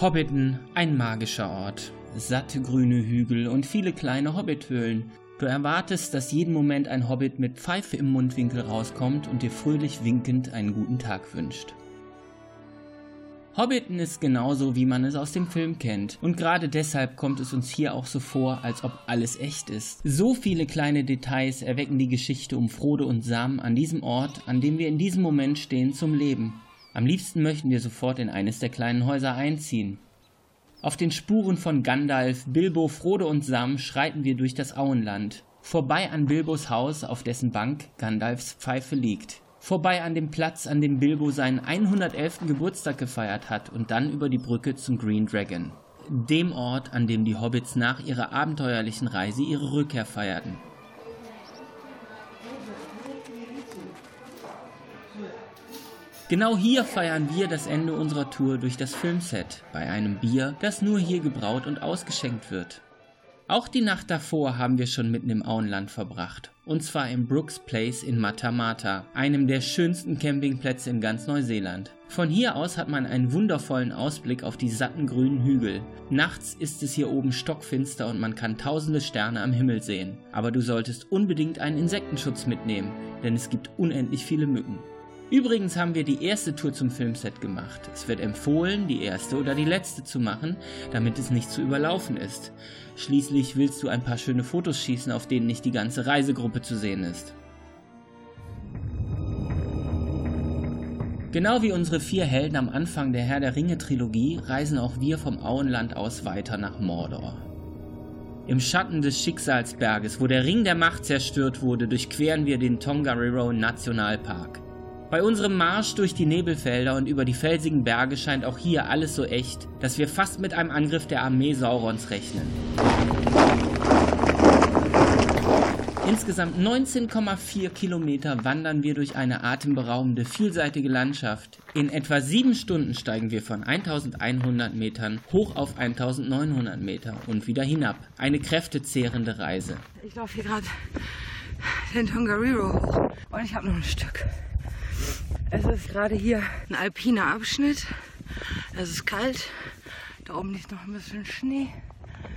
Hobbiton, ein magischer Ort. Satte grüne Hügel und viele kleine Hobbithöhlen. Du erwartest, dass jeden Moment ein Hobbit mit Pfeife im Mundwinkel rauskommt und dir fröhlich winkend einen guten Tag wünscht. Hobbiton ist genauso, wie man es aus dem Film kennt. Und gerade deshalb kommt es uns hier auch so vor, als ob alles echt ist. So viele kleine Details erwecken die Geschichte um Frodo und Sam an diesem Ort, an dem wir in diesem Moment stehen, zum Leben. Am liebsten möchten wir sofort in eines der kleinen Häuser einziehen. Auf den Spuren von Gandalf, Bilbo, Frodo und Sam schreiten wir durch das Auenland. Vorbei an Bilbos Haus, auf dessen Bank Gandalfs Pfeife liegt. Vorbei an dem Platz, an dem Bilbo seinen 111. Geburtstag gefeiert hat und dann über die Brücke zum Green Dragon. Dem Ort, an dem die Hobbits nach ihrer abenteuerlichen Reise ihre Rückkehr feierten. Genau hier feiern wir das Ende unserer Tour durch das Filmset, bei einem Bier, das nur hier gebraut und ausgeschenkt wird. Auch die Nacht davor haben wir schon mitten im Auenland verbracht, und zwar im Brooks Place in Matamata, einem der schönsten Campingplätze in ganz Neuseeland. Von hier aus hat man einen wundervollen Ausblick auf die satten grünen Hügel. Nachts ist es hier oben stockfinster und man kann tausende Sterne am Himmel sehen. Aber du solltest unbedingt einen Insektenschutz mitnehmen, denn es gibt unendlich viele Mücken. Übrigens haben wir die erste Tour zum Filmset gemacht. Es wird empfohlen, die erste oder die letzte zu machen, damit es nicht zu überlaufen ist. Schließlich willst du ein paar schöne Fotos schießen, auf denen nicht die ganze Reisegruppe zu sehen ist. Genau wie unsere vier Helden am Anfang der Herr der Ringe Trilogie reisen auch wir vom Auenland aus weiter nach Mordor. Im Schatten des Schicksalsberges, wo der Ring der Macht zerstört wurde, durchqueren wir den Tongariro Nationalpark. Bei unserem Marsch durch die Nebelfelder und über die felsigen Berge scheint auch hier alles so echt, dass wir fast mit einem Angriff der Armee Saurons rechnen. Insgesamt 19,4 Kilometer wandern wir durch eine atemberaubende, vielseitige Landschaft. In etwa sieben Stunden steigen wir von 1100 Metern hoch auf 1900 Meter und wieder hinab. Eine kräftezehrende Reise. Ich laufe hier gerade den Tongariro hoch und ich habe noch ein Stück. Es ist gerade hier ein alpiner Abschnitt. Es ist kalt. Da oben liegt noch ein bisschen Schnee.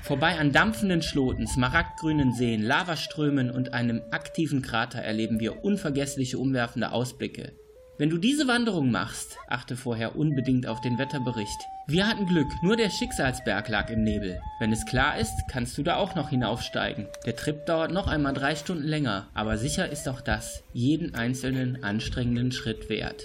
Vorbei an dampfenden Schloten, smaragdgrünen Seen, Lavaströmen und einem aktiven Krater erleben wir unvergessliche umwerfende Ausblicke. Wenn du diese Wanderung machst, achte vorher unbedingt auf den Wetterbericht. Wir hatten Glück, nur der Schicksalsberg lag im Nebel. Wenn es klar ist, kannst du da auch noch hinaufsteigen. Der Trip dauert noch einmal drei Stunden länger, aber sicher ist auch das jeden einzelnen anstrengenden Schritt wert.